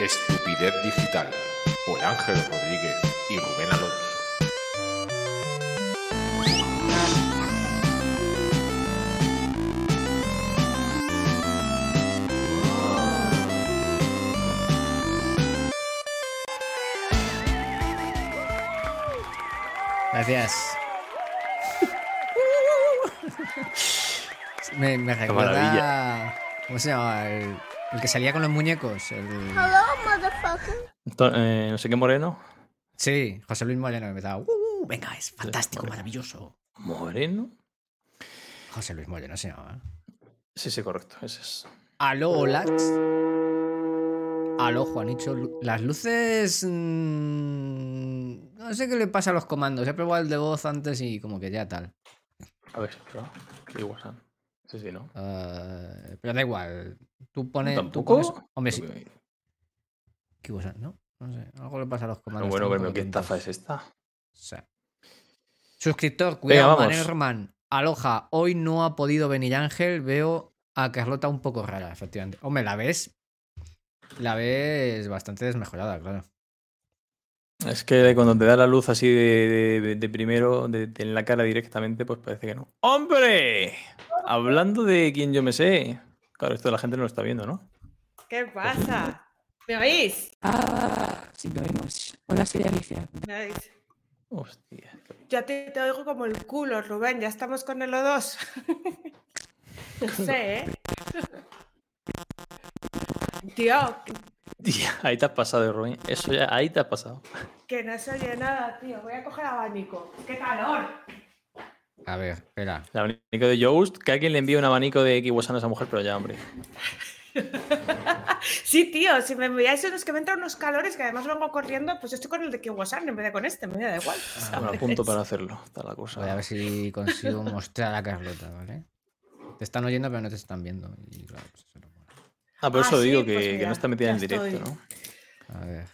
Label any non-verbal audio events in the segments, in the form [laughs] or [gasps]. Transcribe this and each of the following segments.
Estupidez Digital por Ángel Rodríguez y Rubén Alonso. Gracias. [laughs] me, me recuerda. maravilla. ¿Cómo se llama? El, el que salía con los muñecos. El... Hello, motherfucker. Eh, no sé qué moreno. Sí, José Luis Moreno que empezaba. "Uh, uh, venga, es fantástico, Moreno. maravilloso. ¿Moreno? José Luis Moreno se llama. Sí, sí, correcto. Ese es. Aló, hola. Aló, Juanicho. Las luces. mm, no sé qué le pasa a los comandos. He probado el de voz antes y como que ya tal. A ver. Qué igual son. Sí, sí, ¿no? Eh, pero da igual. Tú pones. tú ¿Tampoco? pones- Hombre, sí. ¿Qué cosa? ¿No? No sé. Algo le pasa a los comandos. bueno, pero ¿qué estafa es esta? Sí. Suscriptor, cuidado. Manerman. Aloja, hoy no ha podido venir Ángel. Veo a Carlota un poco rara, efectivamente. Hombre, la ves. La ves bastante desmejorada, claro. Es que cuando te da la luz así de, de- de primero, de, de en la cara directamente, pues parece que no. ¡Hombre! Hablando de quien yo me sé. Claro, esto la gente no lo está viendo, ¿no? ¿Qué pasa? ¿Me oís? Ah, sí, lo oímos. Hola, soy Alicia. ¿Me oís? Hostia. Yo te, te oigo como el culo, Rubén. Ya estamos con el O2. [laughs] no sé, ¿eh? [laughs] Tío, [laughs] Tía, ahí te has pasado, Rubén. Eso ya, ahí te has pasado. que no se oye nada, tío. Voy a coger abanico. ¡Qué calor! A ver, espera. El abanico de Joust, que alguien le envíe un abanico de Kiwasan a esa mujer, pero ya, hombre. [laughs] Sí, tío, si me enviáis unos que me entran unos calores que además vengo corriendo, pues yo estoy con el de Kiwasan en vez de con este, me da igual. Me lo apunto para hacerlo. Está la cosa. Voy a ver si consigo mostrar a Carlota, ¿vale? Te están oyendo, pero no te están viendo. Y claro, pues eso no. Ah, por Ah, eso sí, digo pues que, no está metida en el directo, estoy. ¿no? A ver.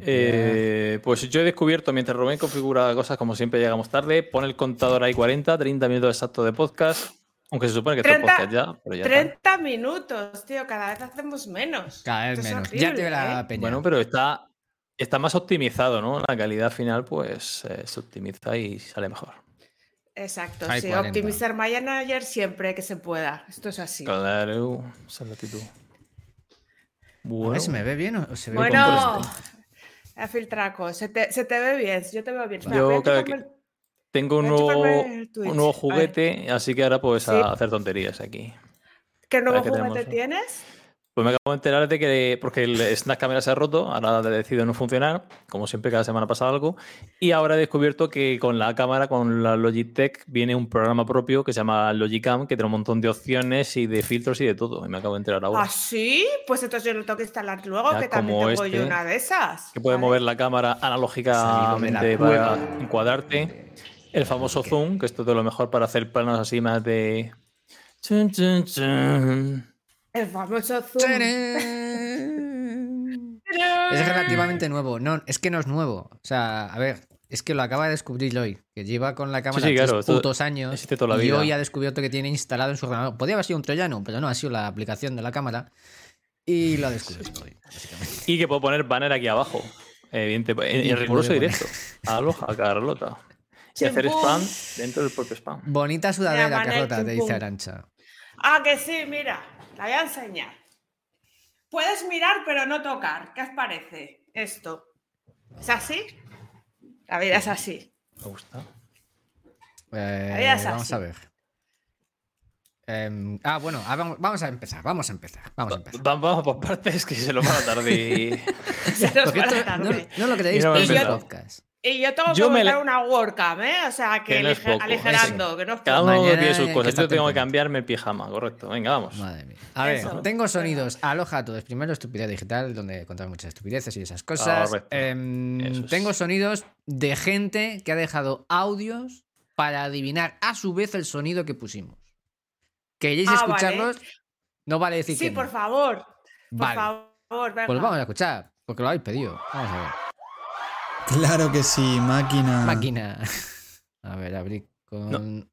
Eh, pues yo he descubierto, mientras Rubén configura cosas, como siempre llegamos tarde, pone el contador ahí 40, 30 minutos exactos de podcast. Aunque se supone que esto es 30, podcast ya, pero ya está. 30 minutos, tío. Cada vez hacemos menos. Cada vez Esto menos. ya te la ¿eh? peña. Bueno, pero está, está más optimizado, ¿no? La calidad final, pues eh, se optimiza y sale mejor. Exacto, Hay sí. 40. Optimizar Manager siempre que se pueda. Esto es así. Claro, esa es la actitud. A Bueno, ver si me ve bien o se ve Bueno, a filtraco, se te, se te ve bien, yo te veo bien. Espera, Yo voy a cada chuparme que- el- tengo un a nuevo, un nuevo A juguete, así que ahora Sí. a hacer tonterías aquí. ¿Qué nuevo juguete tenemos- tienes? Pues me acabo de enterar de que, porque el Snap Camera se ha roto, ahora ha decidido no funcionar, como siempre cada semana pasa algo, y ahora he descubierto que con la cámara, con la Logitech, viene un programa propio que se llama Logicam, que tiene un montón de opciones y de filtros y de todo, y me acabo de enterar ahora. ¿Ah, sí? Pues entonces yo lo tengo que instalar luego, Ya, que también tengo yo este, una de esas. que puede Vale. mover la cámara analógicamente la para encuadrarte. El famoso zoom, que esto es de lo mejor para hacer planos así más de... Chun, chun, chun. El famoso Zoom. Es relativamente nuevo. No, es que no es nuevo. O sea, a ver, es que lo acaba de descubrir hoy. Que lleva con la cámara sí, claro, tres putos años. existe toda la y vida. hoy ha descubierto que tiene instalado en su ordenador. Podría haber sido un troyano, pero no, ha sido la aplicación de la cámara. Y lo ha descubierto [laughs] hoy, básicamente. Y que puedo poner banner aquí abajo. Evidente, en, Y en poner. directo. Aloha, Carlota. Y hacer spam dentro del propio spam. Bonita sudadera, Carlota, te dice. Arancha. Ah, que sí, mira, la voy a enseñar. Puedes mirar pero no tocar. ¿Qué os parece esto? ¿Es así? La vida es así. Me gusta. Eh, vida es vamos así. a ver. Em, ah, bueno, ah, vamos, vamos a empezar, vamos a empezar, vamos a empezar. Va- Vamos por partes que se lo van a tardar y... [laughs] Se nos va la esto no, tarde. no lo creéis, no pero es podcast. Y yo tengo que Yo montar la- una WordCam, ¿eh? O sea, que, Que no poco, aligerando, que no es Cada poco. uno Mañana tiene sus cosas. Yo tengo que cambiarme el pijama, correcto. Venga, vamos. Madre mía. A ver, Eso. tengo sonidos. Aloha a todos. Primero, estupidez digital, donde contamos muchas estupideces y esas cosas. Em, es. Tengo sonidos de gente que ha dejado audios para adivinar a su vez el sonido que pusimos. ¿Queréis Ah, vale. escucharlos? No vale decir Sí, que no. por favor. Por Vale. favor, venga. Pues vamos a escuchar, porque lo habéis pedido. Vamos a ver. Claro que sí, máquina. Máquina. [laughs] A ver, abrí con.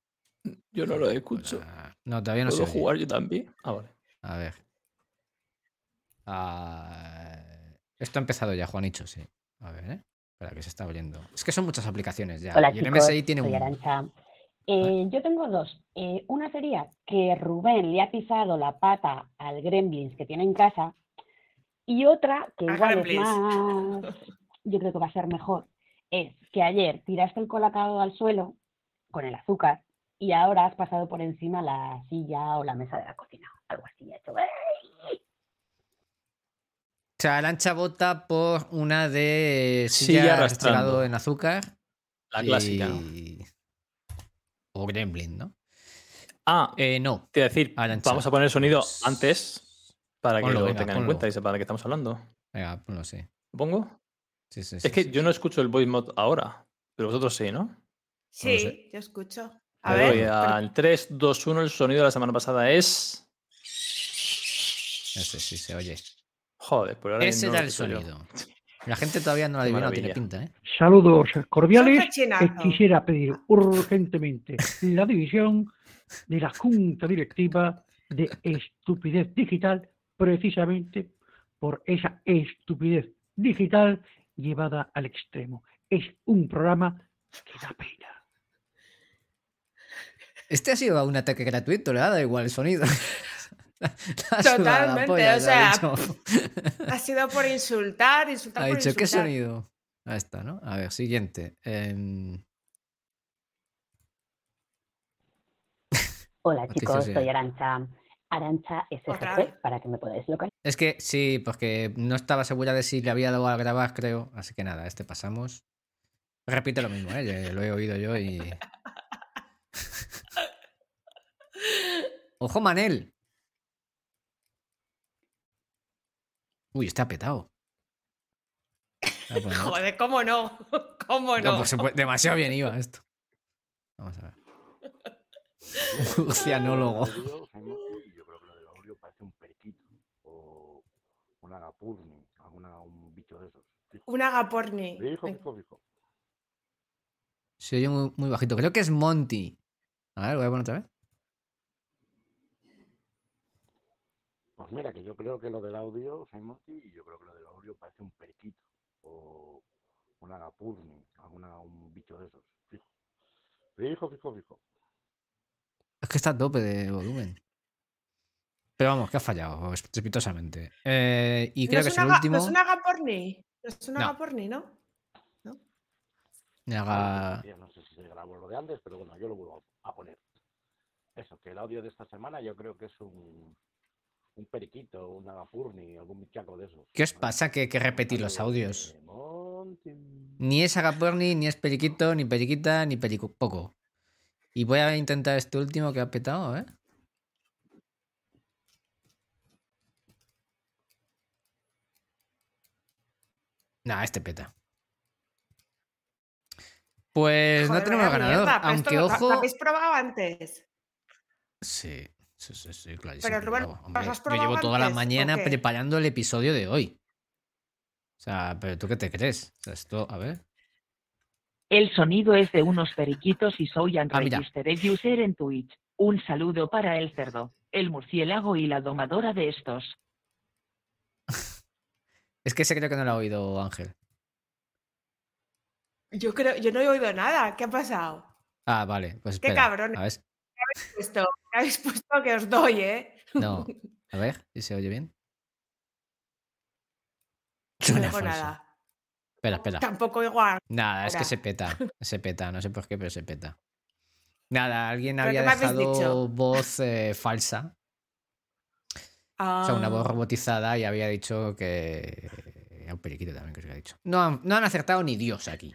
Yo no lo escucho. No, todavía no se ¿Puedo jugar yo también? Ah, vale. A ver. Ah, Esto ha empezado ya, Juanicho, sí. A ver, ¿eh? Espera, que se está oyendo. Es que son muchas aplicaciones ya. Hola y el chicos, MSI tiene soy un. Arancha. Eh, yo tengo dos. Eh, una sería que Rubén le ha pisado la pata al Gremlins que tiene en casa y otra que A igual es más, yo creo que va a ser mejor, es que ayer tiraste el colacao al suelo con el azúcar y ahora has pasado por encima la silla o la mesa de la cocina. Algo así. hecho, ¡ay! O sea, Arancha vota por una de Silla silla en azúcar. La clásica. y- O Gremlin, ¿no? Ah, Eh, no. te iba a decir, Arancha. vamos a poner el sonido Pues- antes para que Ponlo, lo venga, tengan en cuenta y sepan de qué estamos hablando. Venga, ponlo sí. ¿Lo pongo? Sí, sí, sí, Es que sí, yo sí. no escucho el voice mod ahora, pero vosotros sí, ¿no? Sí, sé. yo escucho. A ver. doy al 3, 2, 1. El sonido de la semana pasada es. Ese sí se oye. Joder, pues ahora Ese no era el yo. sonido. La gente todavía no lo ha Qué adivinado, tiene pinta, ¿eh? Saludos cordiales. Eh, quisiera pedir urgentemente la división de la Junta Directiva de Estupidez Digital, precisamente por esa estupidez digital llevada al extremo. Es un programa que da pena. Este ha sido un ataque gratuito, le ha dado igual el sonido. [laughs] Totalmente, polla, o ha sea. Ha sido por insultar, insultar Ha por dicho, ¿qué insultar. sonido? Ahí está, ¿no? A ver, siguiente. Em, Hola [laughs] chicos, soy Arancha. Arancha vez. para que me podáis localizar. Es que sí, porque no estaba segura de si le había dado a grabar, creo. Así que nada, este pasamos. Repite lo mismo, ¿eh? Lo he oído yo y. ¡Ojo, Manel! Uy, está petado. Voy a poner [laughs] otro. Joder, ¿cómo no? [laughs] ¿Cómo No, demasiado bien iba esto. Vamos a ver. [laughs] Urcianólogo. Yo creo que lo del audio parece un periquito o un agapurni, alguna, un bicho de esos. Fijo, Un agaporni. fijo, fijo, fijo. Se oye muy, muy bajito. Creo que es Monty. A ver, voy a poner otra vez. Pues mira, que yo creo que lo del audio, Simoti, yo creo que lo del audio parece un periquito o un agapurni, alguna, un bicho de esos. Fijo, fijo, fijo, fijo. Es que está a tope de volumen. Pero vamos, que ha fallado estrepitosamente. Eh, y creo no que es es el último. No es un agaporni. No es un No. ¿no? Me haga- no sé si se grabó lo de antes, pero bueno, yo lo vuelvo a poner. Eso, que el audio de esta semana yo creo que es un, un periquito, un agapurni, algún bichaco de esos. ¿Qué os pasa que, que repetir los audios? Ni es agaporni, ni es periquito, ni periquita, ni perico. Poco. Y voy a intentar este último que ha petado, ¿eh? Nah, este peta. Pues no tenemos ganador. mierda, pero esto aunque lo- lo ojo. habéis probado antes? Sí, sí, sí, sí, claro. Pero, Rubén, ¿los has yo llevo toda la antes, mañana preparando el episodio de hoy. O sea, pero tú qué te crees? O sea, esto, a ver. El sonido es de unos periquitos y soy Ah, mira. Unregistered User en Twitch. Un saludo para el cerdo, el murciélago y la domadora de estos. Es que ese creo que no lo ha oído Ángel. Yo creo, yo no he oído nada. ¿Qué ha pasado? Ah, vale, pues Qué espera. cabrón. A ver, ¿Qué habéis puesto? ¿Qué habéis puesto que os doy, eh? no. [laughs] A ver, si se oye bien. No Suena digo falso. nada. Espera, espera. Tampoco igual. Nada, es que se peta. Se peta, no sé por qué, pero se peta. Nada, alguien ¿Pero había qué dejado dicho? voz eh, falsa. O sea, una voz Ah, robotizada y había dicho que. Era un periquito también que os había dicho. No han, no han acertado ni Dios aquí.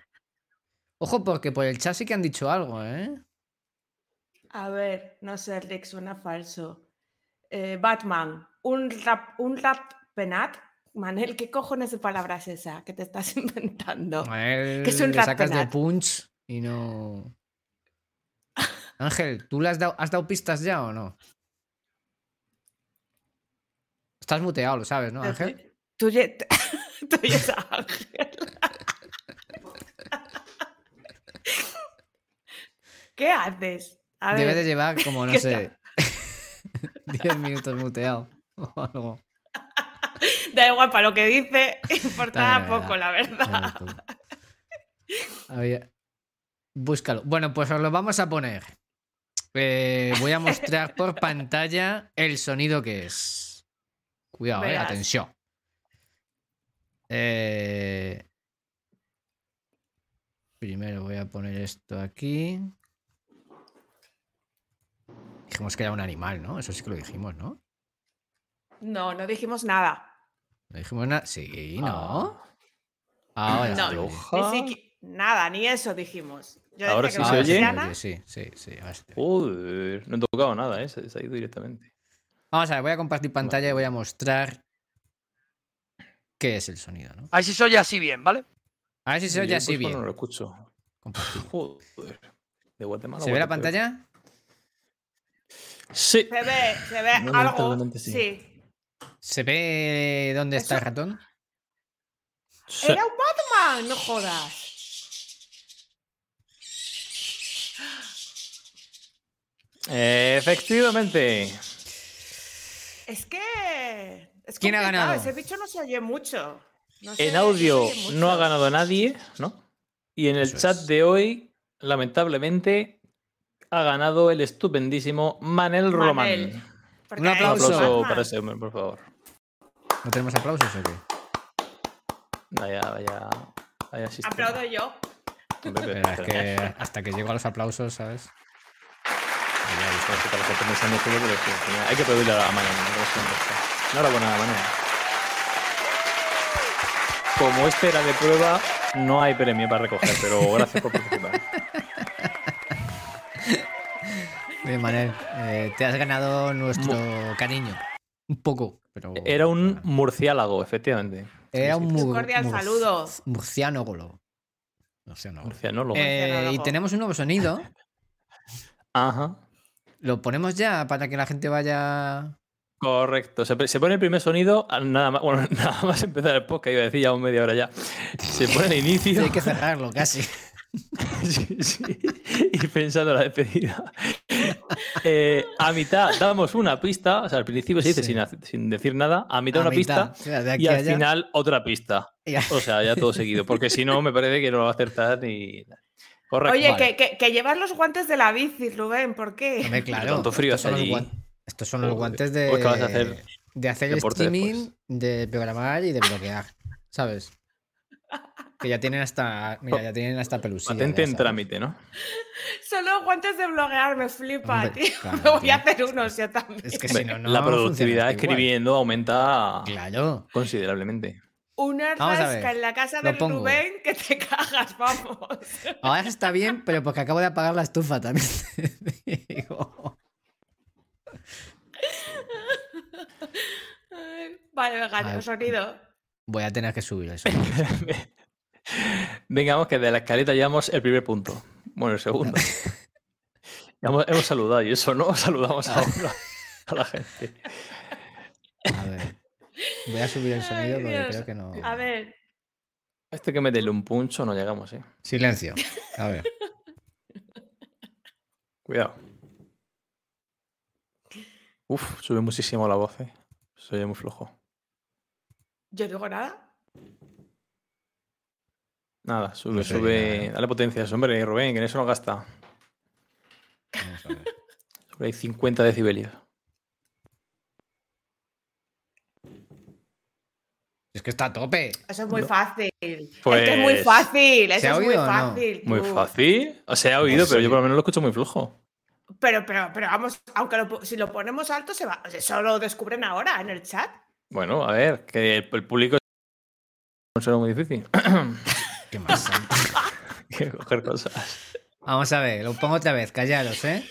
Ojo, porque por el chat sí que han dicho algo, ¿eh? A ver, no sé, Rick, suena falso. Eh, Batman, un rap, un rap penat. Manel, ¿qué cojones de palabra es esa que te estás [laughs] inventando? Él Que es un le sacas de ratpenat. punch y no. [laughs] Ángel, ¿tú le has dado, has dado pistas ya o no? Estás muteado, lo sabes, ¿no, Ángel? Tú, ye- [laughs] tú a Ángel. [laughs] ¿Qué haces? A Debe ver, de llevar como, no [laughs] ¿qué sé, 10 minutos muteado o algo. Da igual, para lo que dice, importaba poco, la verdad. Había- Búscalo. Bueno, pues os lo vamos a poner. Eh, voy a mostrar por pantalla el sonido que es. Cuidado, eh, atención. Eh, Primero voy a poner esto aquí. Dijimos que era un animal, ¿no? Eso sí que lo dijimos, ¿no? No, no dijimos nada. No dijimos nada. Sí, ¿no? Ahora no, ni siqui- nada, ni eso dijimos. Yo Ahora decía sí que se no oye. Sí, sí, sí. Joder, no he tocado nada, ¿eh? Se, se ha ido directamente. Vamos a ver, voy a compartir pantalla y voy a mostrar qué es el sonido, ¿no? A ver si se oye así bien, ¿vale? A ver si se oye así pues, bien. No lo escucho. Joder. De Guatemala. ¿Se ve la pantalla? Sí. Se ve, se ve algo. Sí. sí. ¿Se ve dónde está el ratón? Era un Batman, no jodas. Efectivamente. Es que. Es ¿Quién ha ganado? Ese bicho no se oye mucho. No En audio mucho. no ha ganado nadie, ¿no? Y en el chat de hoy, lamentablemente, ha ganado el estupendísimo Manel Román. Porque Un aplauso. para ese hombre, por favor. ¿No tenemos aplausos o qué? Vaya, vaya, vaya. Aplaudo yo. Pero- es que hasta que llego a los aplausos, ¿sabes? Esto para pensando pero hay que pedirle a Manel. ¿no? Enhorabuena, Manel. Como este era de prueba, no hay premio para recoger, pero gracias por participar. Bien, Manel, eh, te has ganado nuestro cariño. Un poco, pero. Era un murciélago, efectivamente. Era un Un mur- cordial mur- saludo. Murciánógolo. Murcianólogo. Eh, y Murcianólogo. tenemos un nuevo sonido. Ajá. Lo ponemos ya para que la gente vaya. Correcto. Se, se pone el primer sonido, nada más, [laughs] bueno, nada más empezar el podcast, iba a decir ya un media hora ya. Se pone el inicio. Hay que cerrarlo casi. [laughs] Sí, sí. Y pensando la despedida. Eh, a mitad damos una pista, o sea, al principio se dice Sí. sin, sin decir nada, a mitad A una mitad, pista de aquí y al allá. final otra pista. O sea, ya todo seguido, porque si no me parece que no lo va a acertar y... Correcto. Oye, vale. que, que, que llevas los guantes de la bici, Rubén, ¿por qué? Hombre, claro. tanto frío estos, son allí. guan- estos son los guantes de, Pues, ¿qué vas a hacer? de hacer Deporte streaming, después. de programar y de bloquear. ¿Sabes? Que ya tienen hasta. Mira, ya tienen hasta pelusilla. Patente en trámite, ¿no? Son los guantes de bloguear, me flipa, Hombre, tío. claro, me [laughs] voy tío. a hacer unos yo también. Es que si no, no la productividad igual. escribiendo aumenta Claro. considerablemente. Una rasca en la casa pongo. Rubén que te cagas, vamos. [laughs] Ahora está bien, pero porque acabo de apagar la estufa también. te [laughs] digo. Ay, Vale, venga, el sonido. Voy a tener que subir eso. [laughs] Vengamos que de la escaleta llevamos el primer punto. Bueno, el segundo. Hemos, hemos saludado y eso, ¿no? Saludamos Ah. ahora a la gente. A ver. [laughs] Voy a subir el sonido Ay, porque Dios. creo que no. A ver, Este que meterle un puncho no llegamos, ¿eh? Silencio. A ver. [laughs] Cuidado. Uf, sube muchísimo la voz, ¿eh? Se oye muy flojo. yo no digo nada. Nada, sube, No sube. nada, ¿eh? Dale potencia, hombre, Rubén, que en eso no gasta. Vamos a ver. Sube ahí 50 decibelios. Es que está a tope. Eso es muy fácil. es que es Pues- muy fácil. ¿Se Eso ha es muy oído o no? fácil. Muy fácil. O sea, he oído, Pues pero yo por lo menos lo escucho muy flojo. Pero, pero, pero vamos, aunque lo si lo ponemos alto, se va. Eso lo descubren ahora en el chat. Bueno, a ver, que el, el público no será muy difícil. [coughs] ¿Qué más? [laughs] que coger cosas. Vamos a ver, lo pongo otra vez, callaros, ¿eh?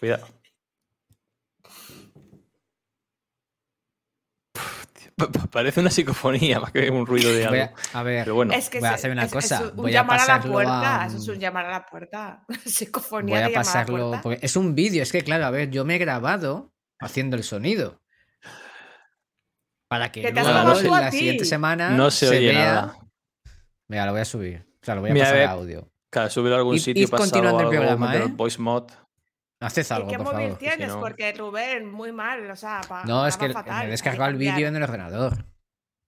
Cuidado. Uf, tío, pa- pa- Parece una psicofonía más que un ruido de Voy algo. a, a ver, Pero bueno, es que voy a se- hacer una es- cosa, Es un voy a llamar a, la pasarlo puerta. a- Eso es un llamar a la puerta. [laughs] Psicofonía voy a de llamar a la pasarlo. puerta. Porque es un vídeo, es que claro, a ver, yo me he grabado haciendo el sonido. Para que, luego en la ti. siguiente semana no se, oye vea. nada. Mira, lo voy a subir. O sea, lo voy a Mira, pasar a audio. Claro, subir a algún Id- sitio id pasado continuando el programa, ¿eh? el voice mod. Haced ¿Y algo, qué por móvil favor. tienes? no- Porque Rubén, muy mal, o sea, pa- No, es que fatal, me he hay descargado que el vídeo en el ordenador.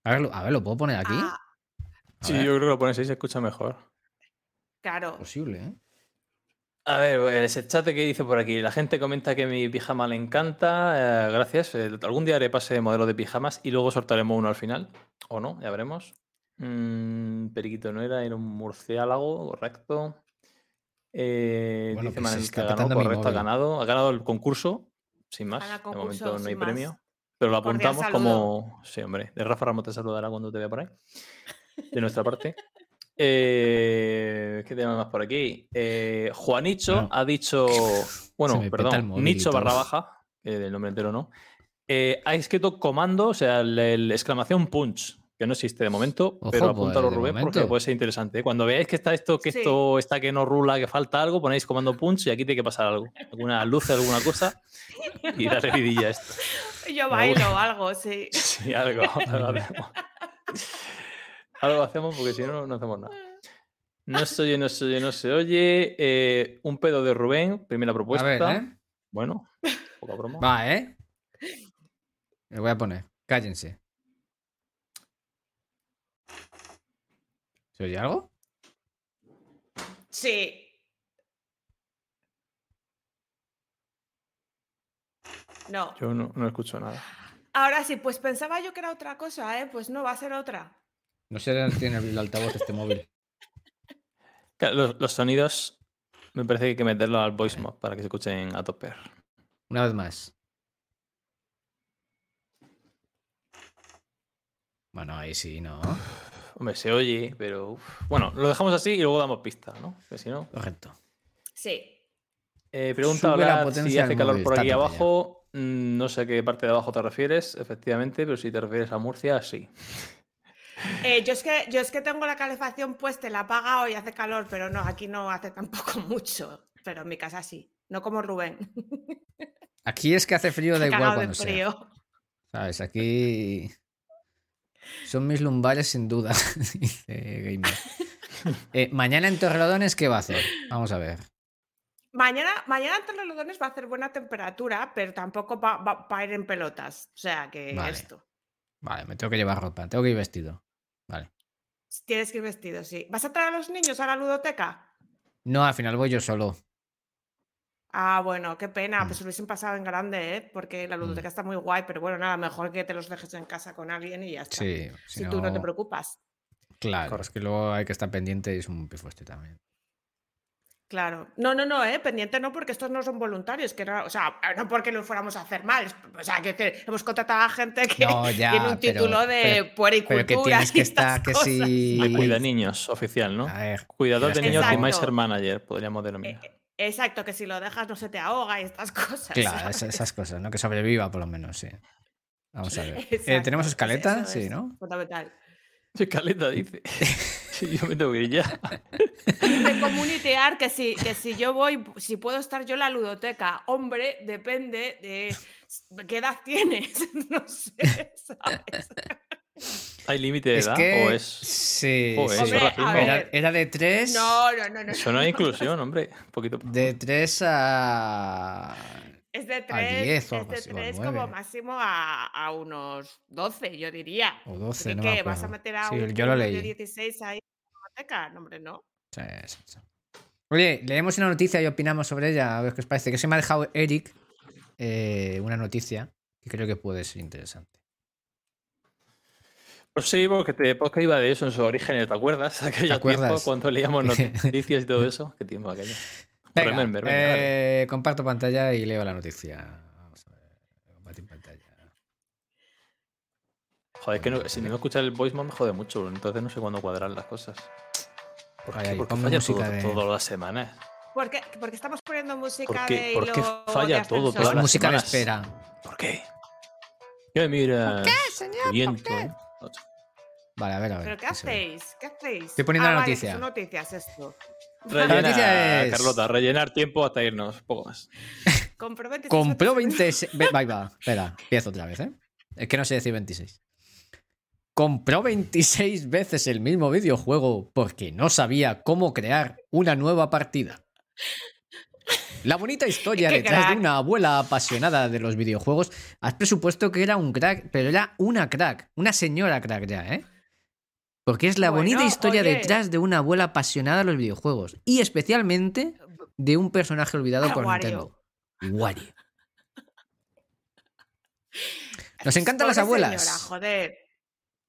A ver, lo- a ver, ¿lo puedo poner aquí? Ah, Sí, ver, yo creo que lo pones ahí se escucha mejor. claro. posible, ¿eh? A ver, pues, ese chat que dice por aquí. La gente comenta que mi pijama le encanta. eh, gracias. Eh, algún día haré pase de modelo de pijamas y luego sortaremos uno al final. O no, ya veremos. Mm, periquito no era, era un murciélago, correcto. Eh, Bueno, dice pues está que correcto, ha móvil. ganado. Ha ganado el concurso, sin más. De momento no hay más. premio. Pero lo apuntamos como. Sí, hombre. De Rafa Ramos te saludará cuando te vea por ahí. De nuestra parte. Eh, ¿Qué tenemos más por aquí? Eh, Juanicho Bueno. ha dicho. Bueno, perdón, Nicho barra baja, que del nombre entero no. eh, ha escrito comando, o sea, el exclamación punch, que no existe de momento, Ojo, pero pues, apúntalo de Rubén porque puede ser interesante. ¿eh? Cuando veáis que está esto, que Sí. esto está que no rula, que falta algo, ponéis comando punch y aquí tiene que pasar algo. Alguna luz, alguna cosa y darle vidilla a esto. [laughs] Yo bailo gusta. algo, sí. [laughs] Sí, algo, algo hacemos. [laughs] Algo hacemos porque si no, no hacemos nada. No se oye, no se oye, no se oye. Eh, un pedo de Rubén, primera propuesta. A ver, ¿eh? Bueno, poca broma. Va, ¿eh? Le voy a poner. Cállense. ¿Se oye algo? Sí. No. Yo no, no escucho nada. Ahora sí, pues pensaba yo que era otra cosa, ¿eh? Pues no, va a ser otra. No sé dónde tiene el altavoz este móvil. [laughs] Claro, Los, los sonidos me parece que hay que meterlo al voice mod para que se escuchen a tope. Una vez más. Bueno, ahí sí, ¿no? Hombre, se oye, pero. uf. Bueno, lo dejamos así y luego damos pista, ¿no? Que si no. Correcto. Sí. Eh, pregunta potencia si hace calor móvil, por aquí ya. abajo. Mm, No sé a qué parte de abajo te refieres, efectivamente, pero si te refieres a Murcia, sí. [laughs] Eh, yo, es que, yo es que tengo la calefacción puesta, la he apagado y hace calor, pero no, aquí no hace tampoco [laughs] mucho. Pero en mi casa sí. No como Rubén. Aquí es que hace frío, [laughs] da igual de cuando sea. frío. ¿Sabes? Aquí. Son mis lumbares sin duda, [laughs] dice Gamer. Eh, mañana en Torrelodones, ¿qué va a hacer? Vamos a ver. Mañana, mañana en Torrelodones va a hacer buena temperatura, pero tampoco va, va- va a ir en pelotas. O sea que Vale. esto. Vale, me tengo que llevar ropa, tengo que ir vestido. Vale. Tienes que ir vestido, sí. ¿Vas a traer a los niños a la ludoteca? No, al final voy yo solo. Ah, bueno, qué pena. Mm. Pues hubiesen pasado en grande, ¿eh? Porque la Mm. ludoteca está muy guay, pero bueno, nada, mejor que te los dejes en casa con alguien y ya está. Sí, Si si tú no te preocupas. Claro, es que luego hay que estar pendiente y es un pifueste también. Claro. No, no, no, ¿eh? Pendiente no, porque estos no son voluntarios, que no, o sea, no porque lo fuéramos a hacer mal. O sea, que, que hemos contratado a gente que No, ya, tiene un pero- título de puericultura. Pero que tienes que y [laughs] estas estar, que si... Cuida niños, oficial, ¿no? Ver, Cuidador de niños y. Manager, podríamos denominar. Eh, Exacto, que si lo dejas no se te ahoga y estas [laughs] cosas. Claro, ¿sabes? esas, esas cosas, ¿no? Que sobreviva por lo menos, sí. Vamos a ver. Eh, ¿Tenemos escaleta? eso Sí, es ¿no? Fundamental. [laughs] Caleta dice. [laughs] Sí, yo me tengo que ir ya. de comunitear que si, que si yo voy, si puedo estar yo en la ludoteca, hombre, depende de qué edad tienes, no sé, ¿sabes? ¿Hay límite de Es edad que... o es.? Sí, eso es racismo. Era, era de 3... No, no, no, no. Eso no es inclusión, hombre. Un poquito. De 3 a... Es de a 3, 10 o es algo de así, o a 3 9. como máximo a, a unos 12, yo diría. O 12, ¿De no me qué? ¿Vas a meter a Sí, un yo lo niño de leí. 16 ahí en la ludoteca? No, hombre, no. Sí, sí, sí. Oye, leemos una noticia y opinamos sobre ella, a ver qué os parece. Que se me ha dejado Eric eh, una noticia que creo que puede ser interesante. Pues sí, porque este podcast iba de eso en sus orígenes, ¿te acuerdas? [laughs] Aquellos acuerdas? tiempos cuando leíamos [laughs] noticias y todo eso. ¿Qué tiempo aquello? Venga, Remember, dale. eh, comparto pantalla y leo la noticia. Vamos a ver. Compartir pantalla. Joder, es que no- si no escuchas el voice mod me jode mucho, entonces no sé cuándo cuadrar las cosas. ¿Por Ay, qué, ay, ¿Por qué ponme falla música todo, de- todas las semanas? ¿Por qué? Porque estamos poniendo música ¿Por qué- de por qué falla de todo, todas Es las música de semanas. espera. ¿Por qué? Ya mira. qué, señor? ¿Por viento, qué? Vale, a ver, a ver. ¿Pero qué hacéis? ¿Qué hacéis? Estoy poniendo Ah, la vale, noticia. son noticias esto. Rellena, noticia es- Carlota, rellenar tiempo hasta irnos, poco más. [laughs] Compró 26 Compró veces- 26. Ve- Va, va, espera, empiezo otra vez, ¿eh? Es que no sé decir 26. Compró 26 veces el mismo videojuego porque no sabía cómo crear una nueva partida. La bonita historia [laughs] detrás de una abuela apasionada de los videojuegos. Has presupuesto que era un crack, pero era una crack, una señora crack ya, ¿eh? Porque es la Bueno, bonita historia oye. detrás de una abuela apasionada de los videojuegos. Y especialmente de un personaje olvidado Ah, por Wario. Nintendo. Wario. [laughs] Nos encantan las abuelas. señora, joder.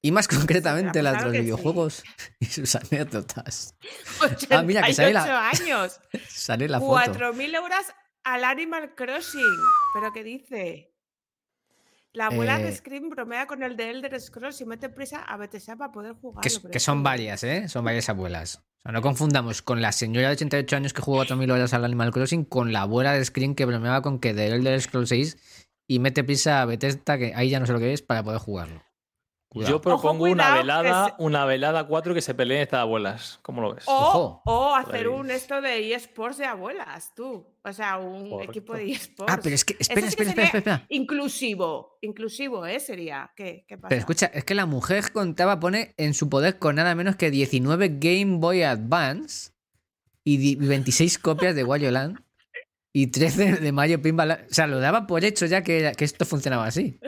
Y más concretamente Pues las de los sí. videojuegos [laughs] y sus anécdotas. Ah, mira, que 88 sale la, años. [laughs] sale la foto. 4.000 euros al Animal Crossing. ¿Pero qué dice? La abuela Eh, de Scream bromea con el de Elder Scrolls y mete prisa a BTSA para poder jugar. Que, que son varias, ¿eh? Son varias abuelas. O sea, no confundamos con la señora de 88 años que jugó 4.000 horas al Animal Crossing con la abuela de Screen que bromeaba con que de Elder Scrolls 6 y mete prisa a Bethesda, que ahí ya no sé lo que es, para poder jugarlo. Cuidado. Yo propongo una velada, se- una velada 4 que se peleen estas abuelas. ¿Cómo lo ves? O, hacer un esto de eSports de abuelas, tú. O sea, un Correcto. equipo de eSports. Ah, pero es que, espera, Eso sí que espera, espera, espera, espera. Inclusivo. Inclusivo, ¿eh? Sería. ¿Qué, qué pasa? Pero escucha, es que la mujer contaba, pone en su poder con nada menos que 19 Game Boy Advance y di- 26 copias de Wario Land y 13 de Mario Pinball. O sea, lo daba por hecho ya que, que esto funcionaba así. [laughs]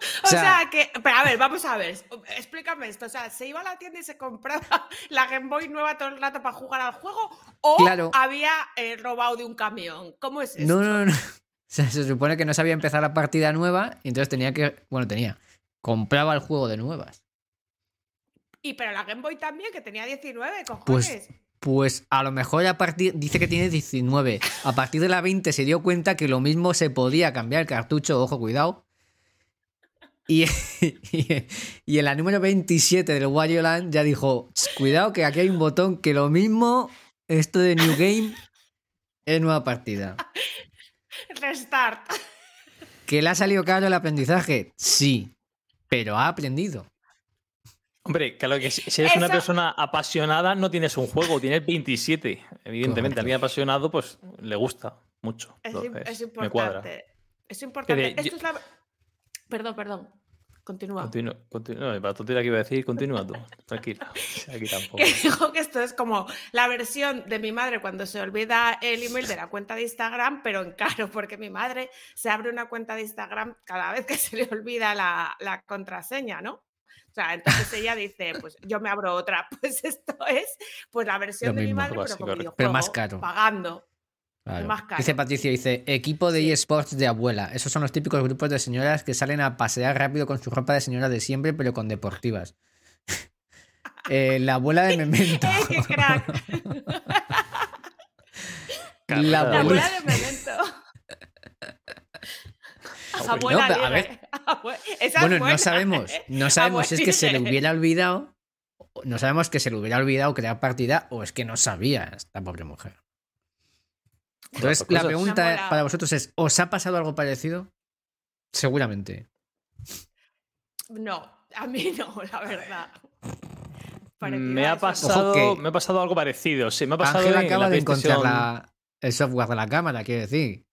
[laughs] O sea- sea, que. Pero a ver, vamos a ver. Explícame esto. O sea, ¿se iba a la tienda y se compraba [laughs] la Game Boy nueva todo el rato para jugar al juego? ¿O Claro. había eh, robado de un camión? ¿Cómo es eso? No, no, no. O sea, se supone que no sabía empezar la partida nueva y entonces tenía que. Bueno, tenía. Compraba el juego de nuevas. Y pero la Game Boy también, que tenía 19, cojones. Pues, pues a lo mejor a partir. Dice que tiene 19. A partir de la 20 se dio cuenta que lo mismo se podía cambiar el cartucho, ojo, cuidado. Y, [laughs] y, y en la número 27 del Wario Land ya dijo: "Ch, Cuidado, que aquí hay un botón que lo mismo, esto de New Game, es nueva partida. [laughs] Restart. ¿Que le ha salido caro el aprendizaje? Sí, pero ha aprendido. Hombre, claro que si eres una persona apasionada, no tienes un juego, tienes 27. Evidentemente, Correcto. alguien apasionado, pues le gusta mucho. Es, im- Entonces, es me cuadra. importante. Es importante. de- Esto yo- es la... Perdón, perdón. Continúa. Continúa, continúa. No, para tontería que iba a decir, continúa tú. Tranquila. [laughs] Aquí tampoco. Que digo que esto es como la versión de mi madre cuando se olvida el email de la cuenta de Instagram, pero en caro, porque mi madre se abre una cuenta de Instagram cada vez que se le olvida la, la contraseña, ¿no? O sea, entonces ella dice, pues yo me abro otra. [laughs] Pues esto es pues la versión Lo de mi madre, pero con. Pero más caro. Pagando. Claro. Más caro. Dice Patricia, dice, equipo de eSports de abuela. Esos son los típicos grupos de señoras que salen a pasear rápido con su ropa de señora de siempre, pero con deportivas. [laughs] Eh, la abuela de Memento. ¡Eh, [laughs] qué crack! la La abuela. abuela de Memento. [laughs] Abuela No, pero a Esa Bueno, buena, no sabemos. No sabemos si es que se le hubiera olvidado. No sabemos que se le hubiera olvidado crear partida o es que no sabía esta pobre mujer. Entonces, la cosas. pregunta para vosotros es: ¿os ha pasado algo parecido? Seguramente. No, a mí no, la verdad. Me ha pasado, que- me ha pasado algo parecido. Sí, me ha pasado Ángel en acaba la de encontrar la- el software de la cámara, quiere decir.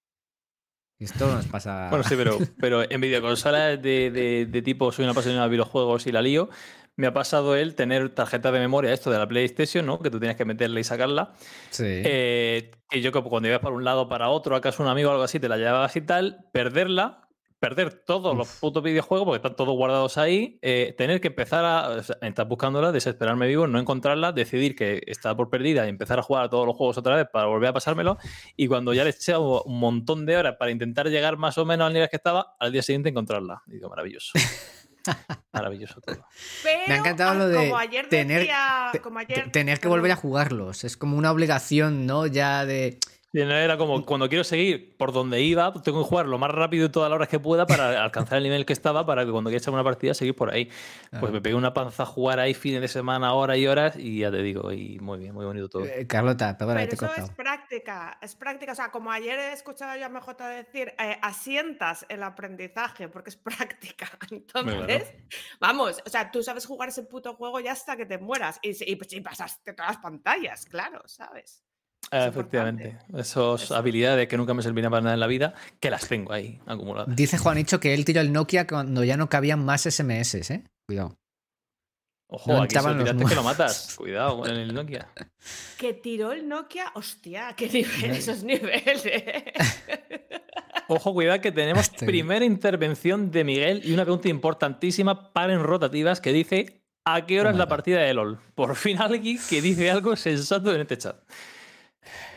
Esto nos pasa. Bueno, sí, pero, pero en [laughs] videoconsolas de, de, de tipo soy una apasionada de videojuegos y la lío, me ha pasado el tener tarjeta de memoria, esto de la PlayStation, ¿no? Que tú tienes que meterla y sacarla. Sí. Eh, que yo que cuando ibas para un lado para otro, acaso un amigo o algo así, te la llevabas y tal, perderla, perder todos los putos videojuegos porque están todos guardados ahí, eh, tener que empezar a o sea, estar buscándola, desesperarme vivo, no encontrarla, decidir que estaba por perdida y empezar a jugar a todos los juegos otra vez para volver a pasármelo. Y cuando ya le he echado un montón de horas para intentar llegar más o menos al nivel que estaba, al día siguiente encontrarla. Y digo, maravilloso. [laughs] Maravilloso todo. Pero, Me ha encantado ah, lo de como ayer tener- decía, te- como Te- ayer, Tener que volver a jugarlos. Es como una obligación, ¿no? Ya de. Y no era como cuando quiero seguir por donde iba, tengo que jugar lo más rápido y todas las horas que pueda para [laughs] alcanzar el nivel que estaba, para que cuando quiera echar una partida seguir por ahí. Pues me pegué una panza a jugar ahí fines de semana, horas y horas, y ya te digo, y muy bien, muy bonito todo. Eh, Carlota, perdona, Pero te eso es práctica, es práctica. O sea, como ayer he escuchado yo a MJ decir, eh, asientas el aprendizaje porque es [laughs] práctica. Entonces, vamos, o sea, tú sabes jugar ese puto juego ya hasta que te mueras. Y, si- y, pues, y pasaste todas las pantallas, claro, ¿sabes? Es efectivamente. Esas habilidades que nunca me servían para nada en la vida, que las tengo ahí acumuladas. Dice Juanicho que él tiró el Nokia cuando ya no cabían más SMS, ¿eh? Cuidado. Ojo, No aquí los que lo matas. Cuidado con el Nokia. [laughs] Que tiró el Nokia. Hostia, qué nivel, esos niveles. Ojo, cuidado que tenemos Estoy- primera intervención de Miguel y una pregunta importantísima para en rotativas que dice ¿a qué hora es la partida de LOL? Por fin alguien que dice algo sensato en este chat.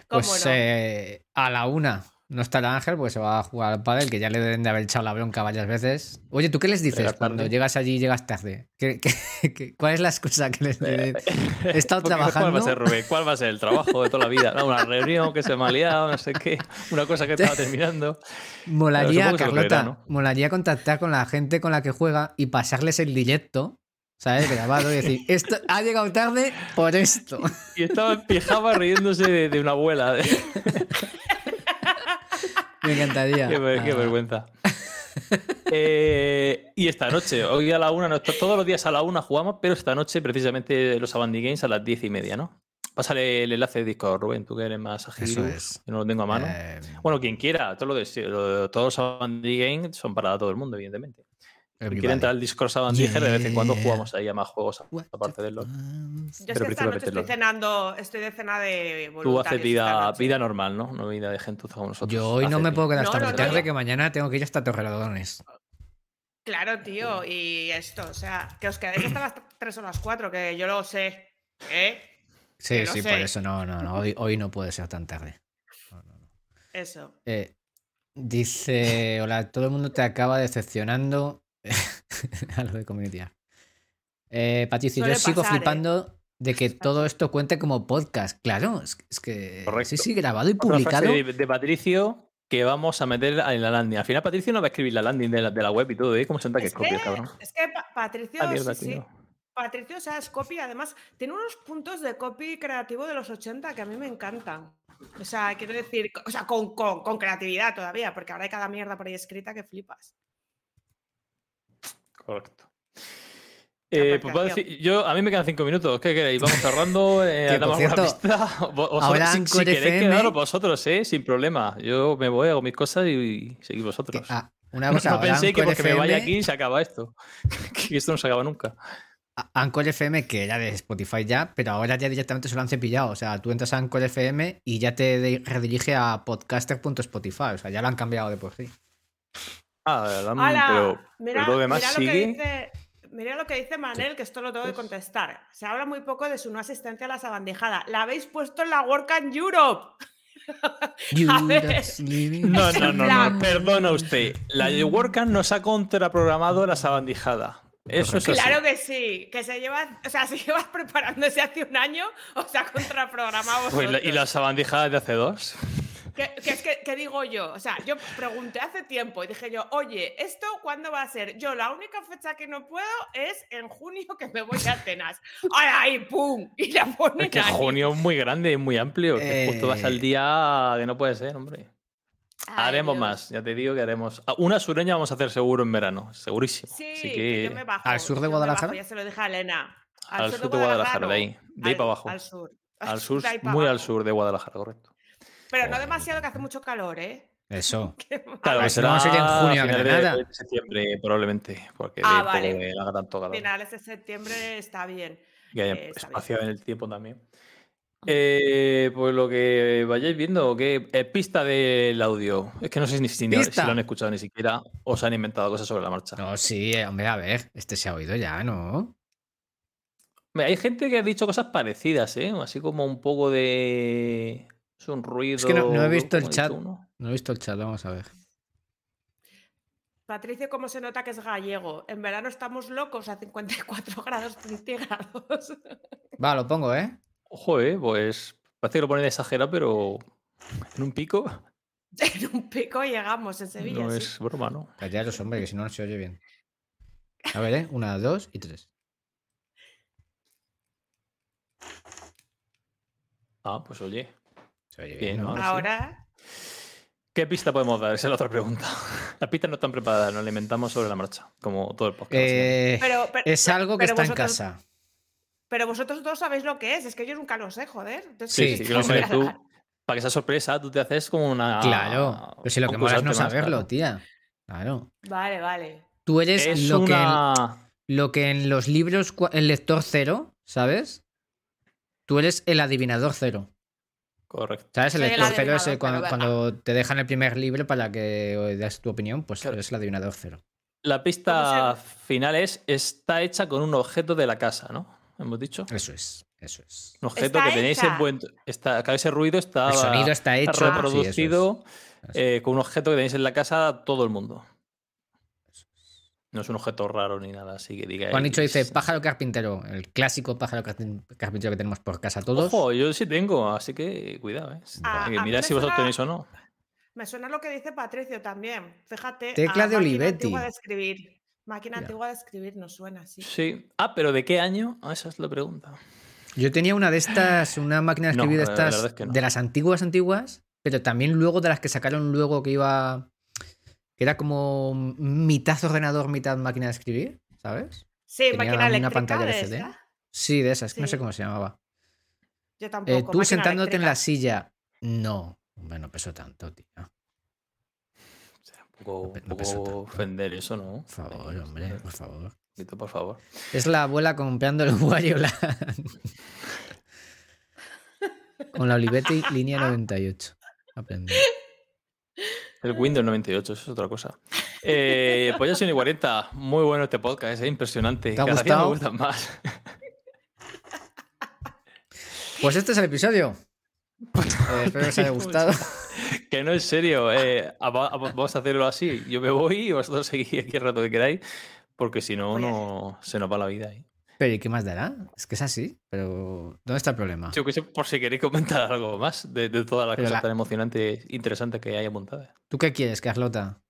¿Cómo Pues no? eh, a la una no está el Ángel, pues se va a jugar al pádel, que ya le deben de haber echado la bronca varias veces. Oye, ¿tú qué les dices cuando llegas allí y llegas tarde? ¿Qué, qué- [laughs] qué- cuál es la excusa que les dices? [laughs] He estado Porque, ¿Cuál va trabajando. a ser, Rubén? ¿Cuál va a ser el trabajo de toda la vida? No, una reunión que se me ha liado, no sé qué, una cosa que estaba terminando. Molaría, Carlota, creerá, ¿no? molaría contactar con la gente con la que juega y pasarles el directo, ¿sabes? Grabado y decir, esto ha llegado tarde por esto. [laughs] Y estaba en pijama riéndose de, de una abuela. [laughs] Me encantaría. Qué, ver- qué Ah, vergüenza. Eh, y esta noche, hoy a la una, no, todos los días a la una jugamos, pero esta noche precisamente los Abandy Games a las diez y media, ¿no? Pásale el enlace de Discord, Rubén, tú que eres más ágil, Eso es. que no lo tengo a mano. Eh, Bueno, quien quiera, todo lo de, lo de- todos los Abandy Games son para todo el mundo, evidentemente. Quiere entrar al Discord Sabandy, de vez en cuando jugamos ahí a más juegos aparte de LOL. Yo es Pero que esta noche principalmente estoy cenando, estoy de cena de Tú haces vida, vida normal, ¿no? No vida de gente como nosotros. Yo hoy no me puedo quedar No, hasta no, muy no, tarde, que mañana tengo que ir hasta Torrelodones. Claro, tío, y esto, o sea, que os quedéis hasta las 3 o las 4, que yo lo sé. ¿Eh? Sí, Que sí, sé. por eso no, no, no. Hoy, hoy no puede ser tan tarde. No, no, no. Eso. Eh, dice, hola, todo el mundo te acaba decepcionando [laughs] a lo de Community App. Eh, Patricio, yo sigo pasar, ¿eh? flipando de que todo esto cuente como podcast. Claro, es, es que Correcto. sí, sí, grabado y Otra frase publicado. de, de Patricio que vamos a meter en la landing. Al final Patricio no va a escribir la landing de la, de la web y todo, ¿eh? Como senta que Es copia, que, cabrón. es que Pa- Patricio, Ah, mierda, sí. Patricio, o sea, es copy, además, tiene unos puntos de copy creativo de los 80 que a mí me encantan. O sea, quiero decir, o sea, con, con, con creatividad todavía, porque ahora hay cada mierda por ahí escrita que flipas. Correcto. Eh, pues va a decir- yo, a mí me quedan cinco minutos. ¿Qué queréis? Vamos cerrando. [laughs] Eh, Que, por cierto, pista. [laughs] Vosotros, ahora si, queréis FM quedaros vosotros, ¿eh? Sin problema. Yo me voy, hago mis cosas y, y seguís Que- vosotros. ah, una [laughs] no cosa, no ahora penséis que porque me vaya aquí se acaba esto. que esto no se acaba nunca. Anchor FM, que era de Spotify ya, pero ahora ya directamente se lo han cepillado. O sea, tú entras a Anchor FM y ya te redirige a podcaster.spotify. O sea, ya lo han cambiado de por sí. Ah, la- ¡Hala! pero, mira, pero lo demás mira lo que dice, mira lo que dice Manel, que esto lo tengo que contestar. Se habla muy poco de su no asistencia a la sabandijada. La habéis puesto en la Work and Europe. [laughs] A ver, No, no, no, no, perdona usted. La de WordCamp nos ha contraprogramado la sabandijada. Eso es así. Claro que sí, que se lleva, o sea, [laughs] se lleva preparándose hace un año, o sea, contraprogramado. Pues la- ¿Y las sabandijadas de hace dos? Que, que es que, que digo yo, o sea, yo pregunté hace tiempo y dije yo, oye, ¿esto cuándo va a ser? Yo la única fecha que no puedo es en junio que me voy a Atenas. [laughs] ¡Ahora ahí, pum! Y la ponen Es que ahí. junio es muy grande, es muy amplio. Que justo vas al Eh. día que no puede ser, hombre. Ay, haremos Dios. más, ya te digo que haremos. Una sureña vamos a hacer seguro en verano, segurísimo. Sí, Así que que yo me bajo. ¿Al sur de Guadalajara? bajo, ya se lo dije a Elena. al sur de Guadalajara, de ahí, de ahí Al- para abajo. Al sur. Al [laughs] sur, muy al sur de Guadalajara, correcto. Pero no demasiado, que hace mucho calor, ¿eh? Eso. [laughs] Claro, que será vamos a ir en junio a finales Granada. de, de septiembre, probablemente, porque Ah, de vale. que haga tanto calor. Finales de septiembre está bien. Que haya eh, espacio en el tiempo también. Eh, pues lo que vayáis viendo, que eh, pista del audio. Es que no sé ni si, si lo han escuchado ni siquiera o se han inventado cosas sobre la marcha. No, sí, hombre, a ver, este se ha oído ya, ¿no? Hay gente que ha dicho cosas parecidas, ¿eh? Así como un poco de. Es un ruido. Es que no, no he visto el ¿cómo ha dicho chat. uno? No he visto el chat, vamos a ver. Patricio, ¿cómo se nota que es gallego? En verano estamos locos a 54 grados centígrados. [laughs] Va, lo pongo, ¿eh? Ojo, ¿eh? Pues parece que lo ponen exagerado, pero en un pico [laughs] en un pico llegamos en Sevilla. no sí. es broma, ¿no? Callaros, hombre, que si no, no se oye bien. A ver, ¿eh? Una, dos y tres. Ah, pues oye. Se oye Bien, bien, ¿no? Ahora, ¿Qué pista podemos dar? Esa es la otra pregunta. [laughs] Las pistas no están preparadas, nos la inventamos sobre la marcha, como todo el podcast. Eh, pero, pero- es algo que pero está en casa. Pero vosotros todos sabéis lo que es, es que yo nunca lo sé, joder. Entonces, Sí, Sí, ¿qué sí, lo voy a sabes tú. Para que sea sorpresa, tú te haces como una. Claro. Pero si lo que mola es no saberlo, claro. tía. Claro. Vale, vale. Tú eres Es lo que. lo que en los libros, el lector cero, ¿sabes? Tú eres el adivinador cero. Correcto. ¿Sabes? El Soy el lector cero es cuando, te dejan el primer libro para que des tu opinión, pues Claro. eres el adivinador cero. La pista ¿Cómo final es, está hecha con un objeto de la casa, ¿no? Hemos dicho. Eso es, eso es. Un objeto Está que tenéis hecha. en buen... Está, ese ruido está El sonido está hecho. sí, eso es. reproducido es. eh, con un objeto que tenéis en la casa todo el mundo. No es un objeto raro ni nada así que diga. Juanito dice pájaro carpintero, el clásico pájaro carpin- carpintero que tenemos por casa todos. Ojo, yo sí tengo, así que cuidado, ¿eh? Que mira si vosotros suena- tenéis o no. Me suena lo que dice Patricio también. Fíjate. Tecla a de máquina Olivetti. antigua de escribir. Máquina Ya. antigua de escribir nos suena así. Sí. Ah, pero ¿de qué año? Ah, esa es la pregunta. Yo tenía una de estas, una máquina de No, escribir de estas, verdad es que no. de las antiguas antiguas, pero también luego de las que sacaron luego que iba, que era como mitad ordenador, mitad máquina de escribir, ¿sabes? Sí, Tenía máquina una eléctrica pantalla de LCD. esta. Sí, de esas, que no sé Sí. cómo se llamaba. Yo Eh, tampoco. tú máquina sentándote en la silla. No, bueno, peso tanto, tío. Un poco, No un no poco ofender eso, ¿no? Por favor, hombre, por favor. Dito, por favor. Es la abuela comprando el Wario Land. [laughs] Con la Olivetti línea 98. Aprendí. El Windows 98, eso es otra cosa. Eh, pues ya son y 40. Muy bueno este podcast, es impresionante. ¿Te ha Cada día me gustado? gustan más. Pues este es el episodio. Eh, espero que os haya [laughs] gustado. Que no, en serio. eh, a- a- vamos a hacerlo así. Yo me voy y vosotros seguís aquí el rato que queráis. Porque si no, no se nos va la vida ahí. Pero ¿y qué más dará? Es que es así. Pero ¿dónde está el problema? Yo que sé, por si queréis comentar [laughs] algo más de, de todas las Pero cosas la- tan emocionantes e interesantes que hay apuntadas. ¿Tú qué quieres, Carlota?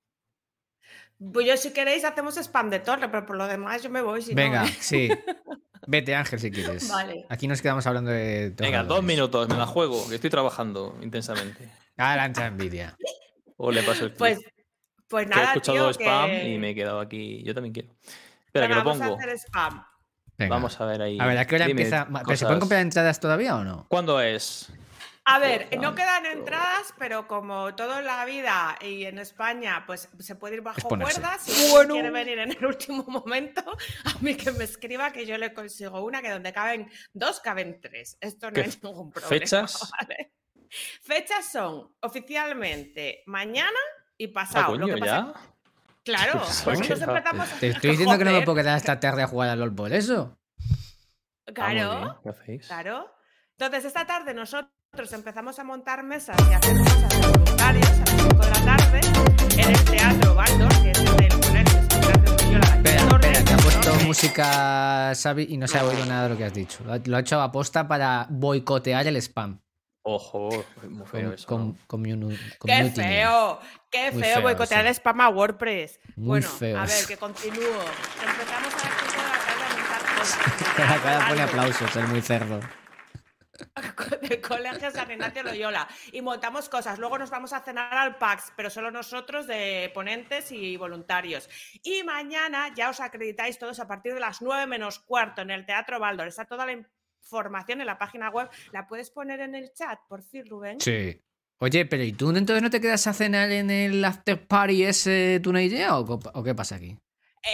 Pues yo, si queréis, hacemos spam de torre, pero por lo demás yo me voy. Si no, Venga, ¿eh? sí. [laughs] Vete, Ángel, si quieres. Vale. Aquí nos quedamos hablando de. Venga, dos minutos, me la juego, que estoy trabajando intensamente. Ah, la ancha envidia. O le paso el clip. Pues, pues que he nada, escuchado tío, spam que- y me he quedado aquí. Yo también quiero. Espera, Venga, que lo vamos a pongo. hacer spam. Venga. Vamos a ver ahí. A ver, ¿a qué hora Dime empieza? ¿Pero se pueden comprar entradas todavía o no? ¿Cuándo es? A ver, no quedan entradas, pero como todo en la vida y en España, pues se puede ir bajo cuerdas. Si quiere venir en el último momento, a mí que me escriba que yo le consigo una que donde caben dos, caben tres. Esto no ¿Qué hay ningún problema. fechas? [laughs] ¿vale? Fechas son oficialmente mañana y Ah, pasado. Lo coño, que pasa- ya. Claro, pues era- empezamos. Te estoy diciendo que no me puedo quedar esta tarde a jugar al LOL por eso. Ah, Claro. bien, ¿Qué hacéis? Claro. Entonces, esta tarde nosotros empezamos a montar mesas y a hacer cosas de voluntarios a las 5 de la tarde en el Teatro Baldor, que es el del Colegio Espera, que ha puesto música Xavi y no se ha oído nada de lo que has dicho. Lo ha, hecho a posta para boicotear el spam. Ojo, muy feo Com- eso. com- ¿no? communu- ¡Qué feo! ¡Qué Muy feo feo boicotear el spam a WordPress! Muy bueno, feo a ver, que continúo. Empezamos a las 5 de la tarde a montar cosas. [laughs] cara pone aplausos, es muy cerdo. [laughs] del Colegio San Ignacio Loyola y montamos cosas. Luego nos vamos a cenar al PAX, pero solo nosotros de ponentes y voluntarios. Y mañana ya os acreditáis todos a partir de las 9 menos cuarto en el Teatro Baldor. Está toda la información en la página web. ¿La puedes poner en el chat, por fin, Rubén? Sí. Oye, pero ¿y tú entonces no te quedas a cenar en el after party ese, tú una idea o, qué pasa aquí?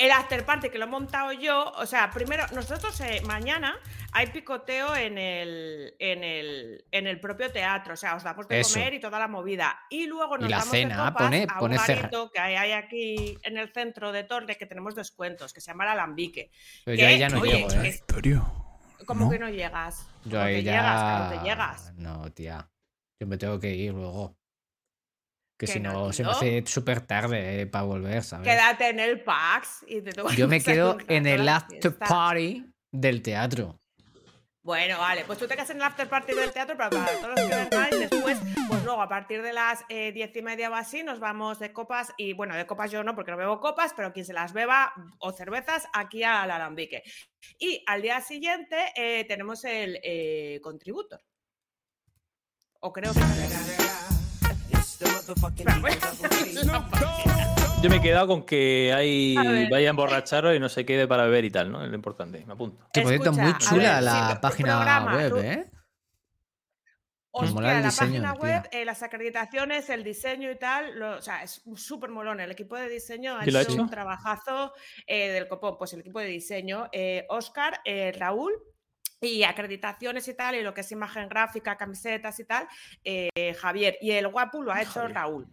El after party que lo he montado yo, o sea, primero, nosotros eh, mañana hay picoteo en el, en, el, en el propio teatro, o sea, os damos de Eso. comer y toda la movida. Y luego nos la vamos de cena, copas pone- a pone un garito que hay, hay aquí en el centro de Torre que tenemos descuentos, que se llama el Alambique. Pero Que, yo ahí ya no oye, llego, ¿eh? ¿Cómo ¿No? que no llegas? Yo No ahí ya. llegas, no te llegas. No, tía. Yo me tengo que ir luego. Que si no, se me hace súper tarde para volver, ¿sabes? Quédate en el PAX y te tomas Yo me [laughs] quedo en el after party del teatro. Bueno, vale, pues tú te quedas en el after party del teatro, pero para todos los que vengáis después, pues luego a partir de las eh, diez y media o así nos vamos de copas y bueno, de copas yo no porque no bebo copas, pero quien se las beba o cervezas aquí al alambique. Y al día siguiente eh, tenemos el eh, contributor. O creo que... [laughs] Yo me he quedado con que hay vaya a emborracharos y no se quede para beber y tal, ¿no? Es lo importante, me apunto. Que por cierto, Escucha, muy chula ver, la sí, página programa, web, ¿eh? Hostia, el la diseño, página web, eh, las acreditaciones, el diseño y tal, lo- o sea, es súper molón. El equipo de diseño ha ¿Quién lo ha hecho un trabajazo eh, del copón. Pues el equipo de diseño, eh, Oscar, eh, Raúl y acreditaciones y tal, y lo que es imagen gráfica, camisetas y tal, eh, Javier. Y el guapo lo ha hecho Raúl.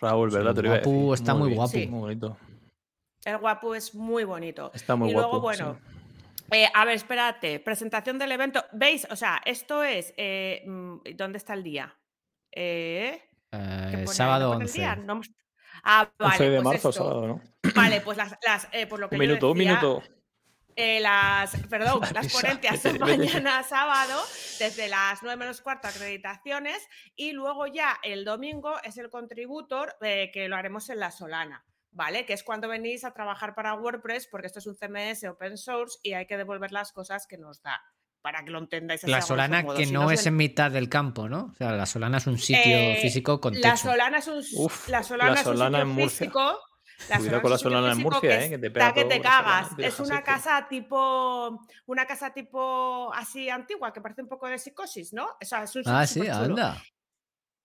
Raúl, ¿verdad? el guapu está muy guapo. Sí. Muy bonito. El guapo es muy bonito. Está muy y guapo. luego, bueno, eh, a ver, espérate, presentación del evento. ¿Veis? O sea, esto es. eh, mm, ¿Dónde está el día? Eh, ¿qué Eh, pone ahí? ¿No sábado 11. día? No me- Ah, 11 vale. de pues marzo, esto. sábado, ¿no? Vale, pues las, las eh, por lo que Un yo minuto, un minuto. eh, las, perdón, La las ponencias [laughs] son mañana sábado, desde las 9 menos cuarto, acreditaciones, y luego ya el domingo es el contributor eh, que lo haremos en la Solana. ¿Vale? Que es cuando venís a trabajar para WordPress, porque esto es un CMS open source y hay que devolver las cosas que nos da, para que lo entendáis. La Solana modo. que Si no es ven- en mitad del campo, ¿no? O sea, la Solana es un sitio Eh, físico con La techo. Solana es un, Uf, la Solana la es un Solana sitio en Murcia. físico. La Cuidado con la Solana en Murcia, que eh, que te está pega que todo te la Solana, cagas. te Es una casa tipo una casa tipo así antigua que parece un poco de psicosis, ¿no? O sea, es un Ah, sitio sí, anda.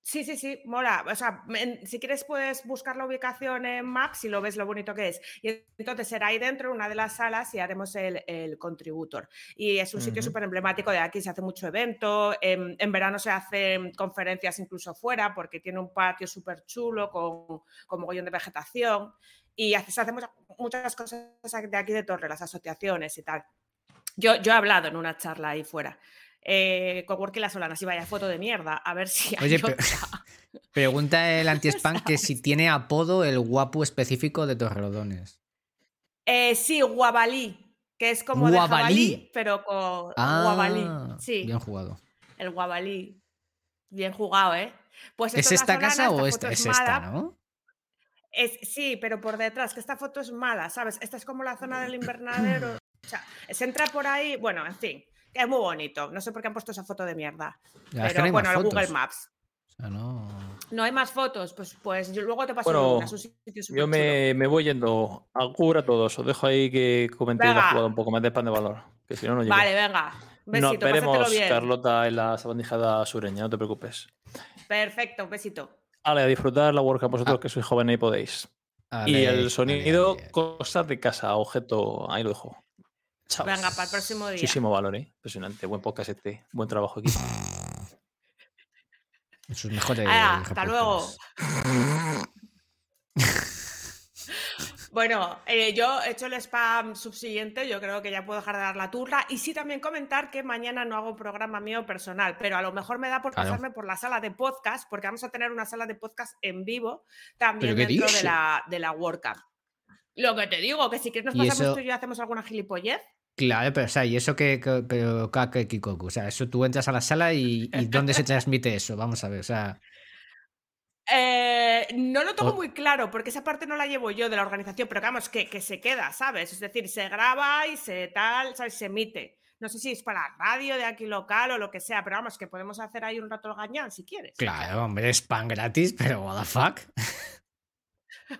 Sí, sí, sí, mola. O sea, en- si quieres puedes buscar la ubicación en Maps y lo ves lo bonito que es. Y entonces será ahí dentro, en una de las salas, y haremos el, el contributor. Y es un sitio súper emblemático de aquí, se hace mucho evento. En, en verano se hacen conferencias incluso fuera, porque tiene un patio súper chulo con, con mogollón de vegetación. Y se hacen muchas, muchas cosas de aquí de Torre, las asociaciones y tal. Yo, yo he hablado en una charla ahí fuera. Eh, con Worky la Solana, si vaya foto de mierda, a ver si hay Oye, otra. [laughs] pregunta el [laughs] anti-spam que si tiene apodo el guapo específico de Torrelodones. Eh, sí, Guabalí, que es como Guabalí. de jabalí, pero con Ah, Guabalí. Sí, bien jugado. el Guabalí. Bien jugado, ¿eh? Pues ¿Es esta Solana, casa o esta? Es esta. ¿no? Es, sí, pero por detrás, que esta foto es mala, ¿sabes? Esta es como la zona del invernadero. o sea, se entra por ahí, bueno, en fin, es muy bonito. No sé por qué han puesto esa foto de mierda. Ya, es que pero no hay más bueno, Google. Maps. O sea, no. No hay más fotos, pues, pues yo luego te paso Bueno, una, sitio Yo me, me voy yendo. A todos. Os dejo ahí que comentéis la jugada un poco más de pan de valor. Que si no, no llego. Vale, venga. Besito, Nos veremos, bien. Carlota, en la sabandijada sureña. No te preocupes. Perfecto, un besito. Vale, a disfrutar la WordCamp vosotros, Ah. que sois jóvenes y podéis. Ale, y el ale, sonido, ale. cosas de casa, objeto, ahí lo dejo. Chao. Venga, para el próximo día. Muchísimo valor, ¿eh? Impresionante. Buen podcast este. Buen trabajo, equipo. Sus mejores. Hala, hasta luego. Bueno, eh, yo he hecho el spam subsiguiente, yo creo que ya puedo dejar de dar la turra. Y sí también comentar que mañana no hago programa mío personal, pero a lo mejor me da por Claro. pasarme por la sala de podcast, porque vamos a tener una sala de podcast en vivo también dentro de la, de la WordCamp. Lo que te digo, que si quieres nos pasamos eso- tú y yo y hacemos alguna gilipollez. Claro, pero o sea, y eso que, que- pero Kake Kikoku, o sea, eso tú entras a la sala y, y ¿dónde se transmite eso? Vamos a ver, o sea, Eh, no lo tengo muy claro porque esa parte no la llevo yo de la organización, pero vamos, que, que se queda, ¿sabes? Es decir, se graba y se tal, ¿sabes? Se emite. No sé si es para radio de aquí local o lo que sea, pero vamos, que podemos hacer ahí un rato el gañán si quieres. claro, hombre, es pan gratis, pero what the fuck. [laughs]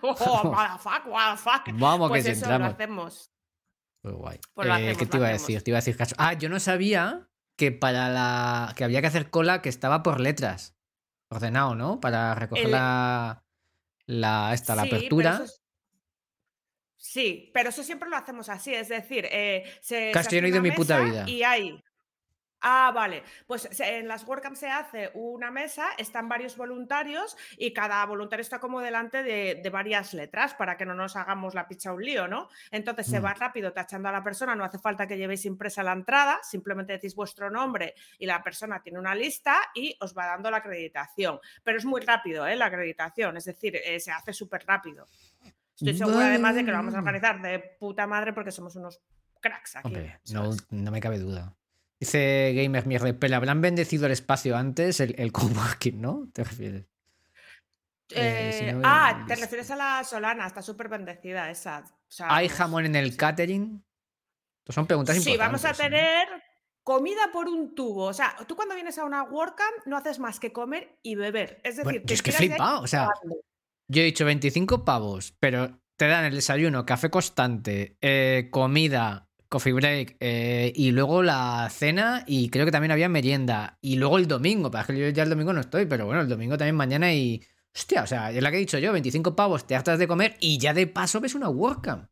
Oh, [laughs] what the fuck, what the fuck. Vamos Pues que si eso lo entramos. hacemos. Pues guay. Pues Eh, hacemos, ¿Qué te iba a decir? Te iba a decir caso. Ah, yo no sabía que para la. que había que hacer cola que estaba por letras. Ordenado, ¿no? Para recoger El- la. la. esta, la Sí, apertura. es- Sí, pero eso siempre lo hacemos así, es decir, eh, se, Claro, se yo no he ido en mi puta vida. Y hay. Ah, vale. Pues en las WordCamp se hace una mesa, están varios voluntarios y cada voluntario está como delante de, de varias letras para que no nos hagamos la picha un lío, ¿no? Entonces se Mm. va rápido tachando a la persona, no hace falta que llevéis impresa la entrada, simplemente decís vuestro nombre y la persona tiene una lista y os va dando la acreditación. Pero es muy rápido, ¿eh? La acreditación, es decir, eh, se hace súper rápido. Estoy segura además de que lo vamos a organizar de puta madre porque somos unos cracks aquí. Hombre, no, no me cabe duda. Dice Gamer Mierda, pero habrán bendecido el espacio antes, el, el coworking, ¿no? ¿Te refieres? Eh, si Eh, no, ah, te es- refieres a la Solana, está súper bendecida esa. o sea, ¿Hay jamón en el catering? Son preguntas Sí, vamos a importantes. ¿eh? tener comida por un tubo. O sea, tú cuando vienes a una WordCamp no haces más que comer y beber. Es decir, Bueno, te yo es que flipado, o sea, pagando. Yo he dicho 25 pavos, pero te dan el desayuno, café constante, eh, comida, coffee break. eh, y luego la cena. Y creo que también había merienda. Y luego el domingo. Para que yo ya el domingo no estoy, pero bueno, el domingo también mañana y. Hostia, o sea, es la que he dicho yo: 25 pavos, te hartas de comer y ya de paso ves una WordCamp.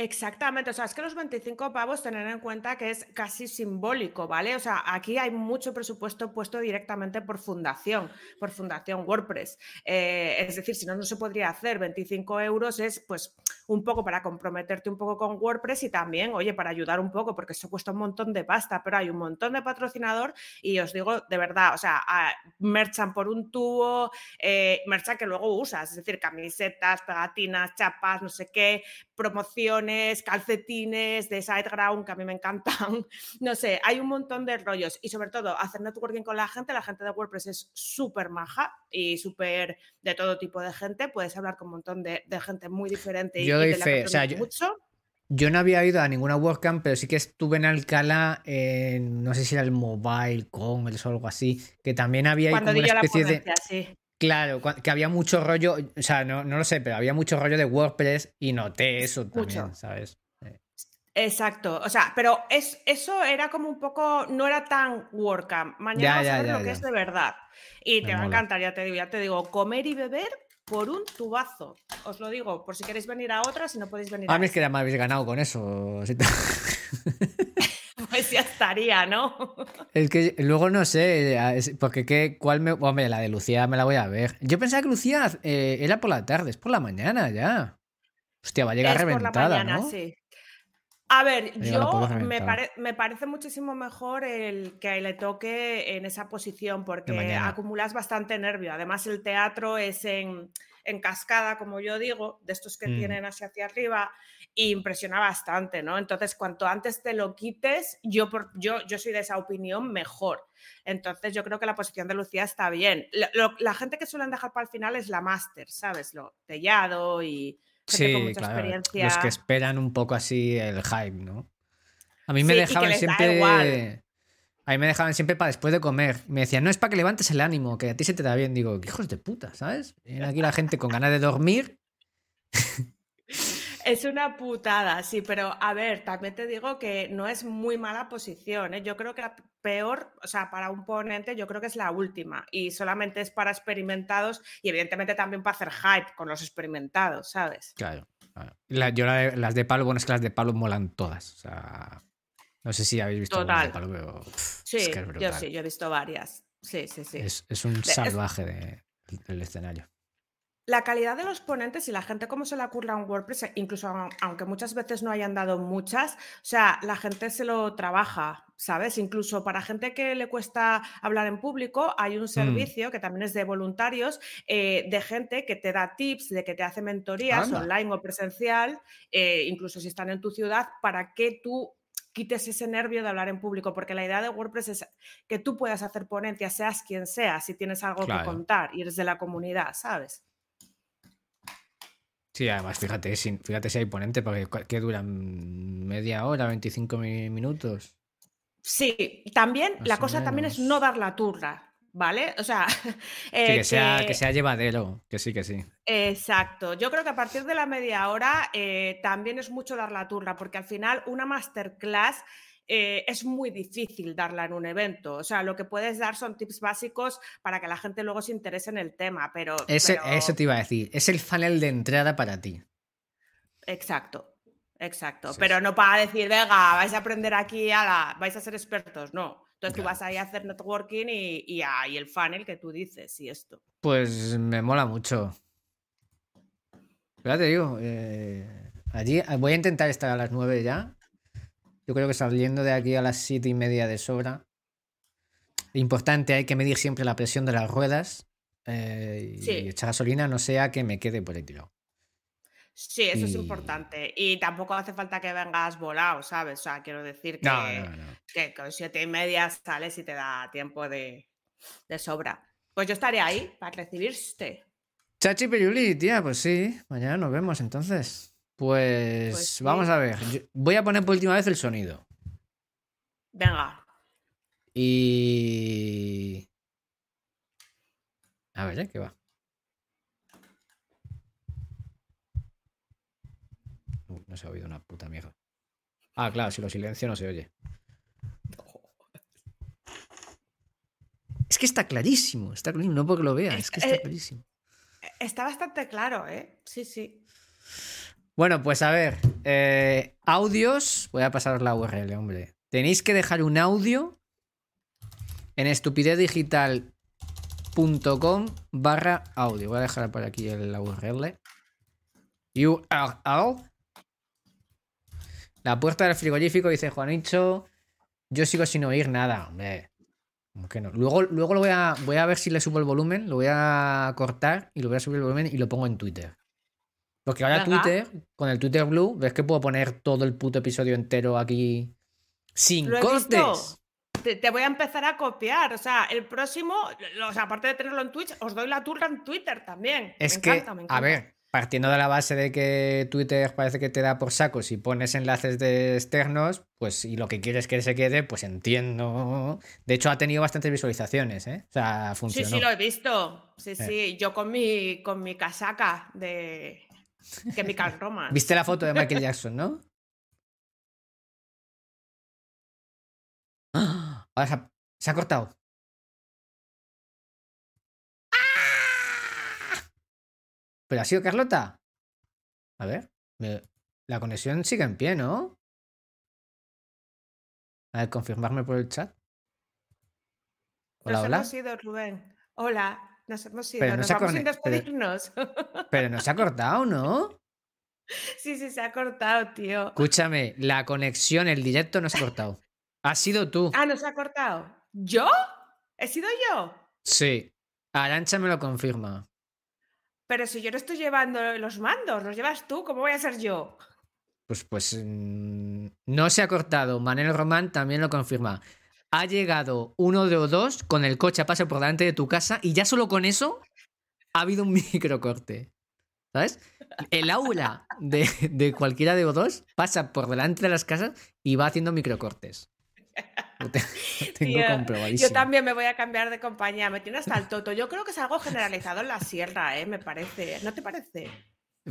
Exactamente, o sea, es que los 25 pavos tener en cuenta que es casi simbólico, ¿vale? O sea, aquí hay mucho presupuesto puesto directamente por fundación, por fundación WordPress. Eh, es decir, si no, no se podría hacer. 25 euros es pues un poco para comprometerte un poco con WordPress y también, oye, para ayudar un poco, porque eso cuesta un montón de pasta, pero hay un montón de patrocinador y os digo de verdad, o sea, a- merchan por un tubo, eh, merchan que luego usas, es decir, camisetas, pegatinas, chapas, no sé qué, promociones, calcetines de SiteGround que a mí me encantan. [laughs] No sé, hay un montón de rollos y sobre todo hacer networking con la gente. La gente de WordPress es súper maja y súper de todo tipo de gente. Puedes hablar con un montón de, de gente muy diferente Yo y doy de fe, o sea, yo- mucho. Yo no había ido a ninguna WordCamp, pero sí que estuve en Alcalá, en, no sé si era el Mobile Congress o algo así, que también había Cuando como una especie de. sí. Claro, que había mucho rollo, o sea, no, no lo sé, pero había mucho rollo de WordPress y noté eso también, Mucho. ¿sabes? Exacto, o sea, pero es, eso era como un poco, no era tan WordCamp. Mañana Ya, vas a ver ya, lo que es de verdad. Y Me te va a encantar, ya te digo, ya te digo, comer y beber por un tubazo. Os lo digo, por si queréis venir a otra, si no podéis venir a A mí es que ya me habéis ganado con eso. [laughs] ya estaría, ¿no? Es que luego no sé, es- porque qué, cuál me. Hombre, la de Lucía me la voy a ver. Yo pensaba que Lucía eh, era por la tarde, es por la mañana ya. Hostia, va a llegar es por la reventada, mañana, ¿no? sí. A ver, yo me, reventada. pare- me parece muchísimo mejor el que le toque en esa posición porque acumulas bastante nervio. Además, el teatro es en, en cascada, como yo digo, de estos que Mm. tienen así hacia arriba, y impresiona bastante, ¿no? Entonces, cuanto antes te lo quites, yo, por- yo, yo soy de esa opinión, mejor. Entonces, yo creo que la posición de Lucía está bien. La, lo- la gente que suelen dejar para el final es la máster, ¿sabes? Lo tellado y gente con Sí, mucha claro. experiencia. Los que esperan un poco así el hype, ¿no? A mí me Sí, dejaban siempre. A mí me dejaban siempre para después de comer. Me decían, no es para que levantes el ánimo, que a ti se te da bien. Digo, "Qué hijos de puta, ¿sabes? Viene aquí la gente con ganas de dormir. [laughs] Es una putada, sí, pero a ver, también te digo que no es muy mala posición. ¿eh? Yo creo que la peor, o sea, para un ponente, yo creo que es la última y solamente es para experimentados y evidentemente también para hacer hype con los experimentados, ¿sabes? Claro. claro. La- yo la de- las de palo, bueno, es que las de palo molan todas. O sea, no sé si habéis visto alguna de Total. pero pff, Sí, es que es yo sí, yo he visto varias. Sí, sí, sí. Es, es un salvaje de- del escenario. La calidad de los ponentes y la gente cómo se la curra en WordPress, incluso au- aunque muchas veces no hayan dado muchas, o sea, la gente se lo trabaja, ¿sabes? Incluso para gente que le cuesta hablar en público, hay Mm. un servicio que también es de voluntarios, eh, de gente que te da tips, de que te hace mentorías Anda. online o presencial, eh, incluso si están en tu ciudad, para que tú quites ese nervio de hablar en público, porque la idea de WordPress es que tú puedas hacer ponencias, seas quien seas, si tienes algo Claro. que contar y eres de la comunidad, ¿sabes? Sí, además, fíjate, fíjate si hay ponente, porque ¿qué duran? ¿Media hora, 25 mi- minutos? Sí, también Más la cosa también es no dar la turra, ¿vale? O sea, [laughs] Sí, eh, que, sea, que- que sea llevadero, que sí, que sí. Exacto. Yo creo que a partir de la media hora eh, también es mucho dar la turra, porque al final una masterclass eh, es muy difícil darla en un evento. O sea, lo que puedes dar son tips básicos para que la gente luego se interese en el tema, pero... Ese, pero- Eso te iba a decir, es el funnel de entrada para ti. Exacto. Exacto, Sí, pero sí. no para decir, venga, vais a aprender aquí, la vais a ser expertos, no. Entonces tú vas ahí a hacer networking y, y, a- y el funnel que tú dices y esto. Pues me mola mucho. Ya te digo, eh, allí voy a intentar estar a las 9 ya. Yo creo que saliendo de aquí a las siete y media de sobra. Importante, hay que medir siempre la presión de las ruedas eh, y Sí. echar gasolina, no sea que me quede por el tiro. Sí, eso es importante. Y tampoco hace falta que vengas volado, ¿sabes? O sea, quiero decir que, No, no, no. que con siete y media sales y te da tiempo de, de sobra. Pues yo estaré ahí para recibirte. Chachi Peyuli, tía, pues sí, mañana nos vemos entonces. Pues, Pues sí. vamos a ver. yo- voy a poner por última vez el sonido. Venga, Y. A ver, ¿eh? ¿Qué va? Uh, no se ha oído una puta mierda. Ah, claro, si lo silencio no se oye. Es que está clarísimo, está clarísimo, no porque lo vea, es que está Eh, clarísimo. Está bastante claro, ¿eh? Sí, sí. Bueno, pues a ver, eh, audios, voy a pasaros la URL, hombre. Tenéis que dejar un audio en estupidezdigital.com barra audio. Voy a dejar por aquí el- la URL. URL. La puerta del frigorífico, dice Juanicho. Yo sigo sin oír nada, hombre. ¿Cómo que no? Luego, luego lo voy a, voy a ver si le subo el volumen, lo voy a cortar y lo voy a subir el volumen y lo pongo en Twitter. Porque ahora. Twitter, con el Twitter Blue, ves que puedo poner todo el puto episodio entero aquí sin cortes. Te, te voy a empezar a copiar. O sea, el próximo, o sea, aparte de tenerlo en Twitch, os doy la turra en Twitter también. Es me que, encanta, me a encanta. ver, partiendo de la base de que Twitter parece que te da por saco si pones enlaces de externos, pues y lo que quieres que se quede, pues entiendo. De hecho, ha tenido bastantes visualizaciones, ¿eh? O sea, Sí, funcionó. sí, lo he visto. Sí, Eh. sí. Yo con mi, con mi casaca de Chemical Romance. ¿Viste la foto de Michael Jackson, no? ¡Ah! [gasps] Ahora se ha, se ha cortado. ¿Pero ha sido Carlota? A ver. me- La conexión sigue en pie, ¿no? A ver, confirmarme por el chat. Hola, nos hola. hemos ido, Rubén. Hola, nos hemos ido. Pero no nos se vamos sin pero- despedirnos. [laughs] Pero no se ha cortado, ¿no? sí, sí, se ha cortado, tío. Escúchame, la conexión, el directo no se ha cortado. Ha sido tú. Ah, no se ha cortado. ¿Yo? ¿He sido yo? Sí. Arancha me lo confirma. Pero si yo no estoy llevando los mandos, los llevas tú, ¿cómo voy a ser yo? Pues, pues mm, no se ha cortado. Manel Román también lo confirma. Ha llegado uno de o dos con el coche a paso por delante de tu casa y ya solo con eso ha habido un [laughs] microcorte. ¿Sabes? El aula de, de cualquiera de o dos pasa por delante de las casas y va haciendo microcortes. [laughs] Lo [laughs] tengo Tío, comprobadísimo. Yo también me voy a cambiar de compañía, me tiene hasta el toto. Yo creo que es algo generalizado en la sierra, ¿eh? Me parece. ¿No te parece?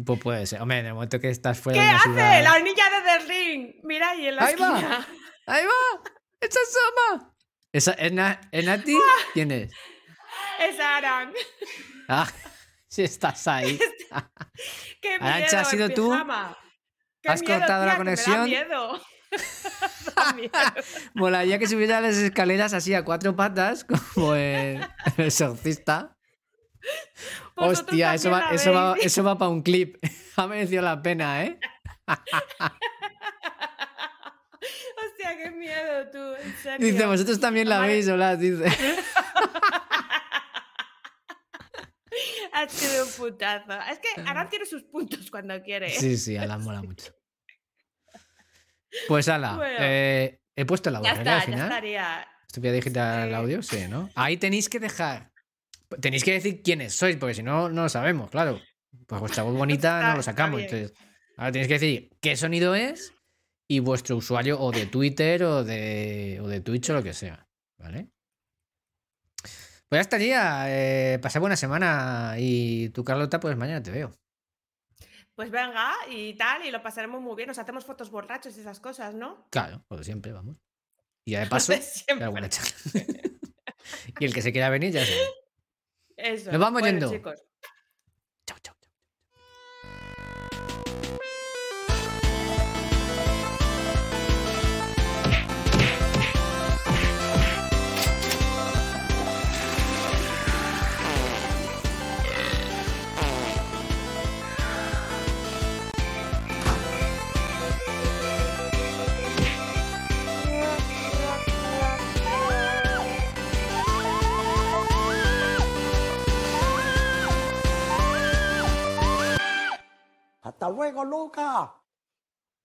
Pues puede ser. Hombre, en el momento que estás fuera ¿Qué de una hace? ciudad- La niña de The Ring. Mira ahí en la Ahí va. esquina. ¡Ahí va! ¡Esa es Sama! ¿Esa, es, Na- es Nati? ¿Quién es? Es Aran. Ah, [laughs] si estás ahí. ¡Qué miedo! Arancha, ¿has sido tú? pijama. ¡Qué ¿Has miedo, cortado la tía, que me da conexión? miedo. [laughs] Molaría que subiera las escaleras así a cuatro patas, como el, el exorcista. Vosotros Hostia, eso va, eso va, eso va para un clip. [laughs] Ha merecido la pena, ¿eh? [laughs] Hostia, qué miedo tú, en serio. Dice, vosotros también la Vale. veis, hola, dice. Ha sido un putazo. Es que Aran tiene sus puntos cuando quiere. Sí, sí, Alan mola mucho. Pues ala, Bueno. eh, he puesto la ya URL está, al ya final. estaría. Estupidez digital Sí. audio, sí, ¿no? Ahí tenéis que dejar. Tenéis que decir quiénes sois, porque si no, no lo sabemos, claro. Pues vuestra voz bonita Está- no lo sacamos. Entonces, ahora tenéis que decir qué sonido es y vuestro usuario o de Twitter o de, o de Twitch o lo que sea. ¿Vale? Pues ya estaría. Eh, pasad buena semana y tú, Carlota, pues mañana te veo. Pues venga, y tal, y lo pasaremos muy bien. Nos hacemos fotos borrachos y esas cosas, ¿no? Claro, como siempre, vamos. Y ya de [laughs] Lo paso, de charla. [laughs] y el que se quiera venir, ya sabe. Eso. Nos vamos Bueno, yendo. chicos. Hasta luego, Luca.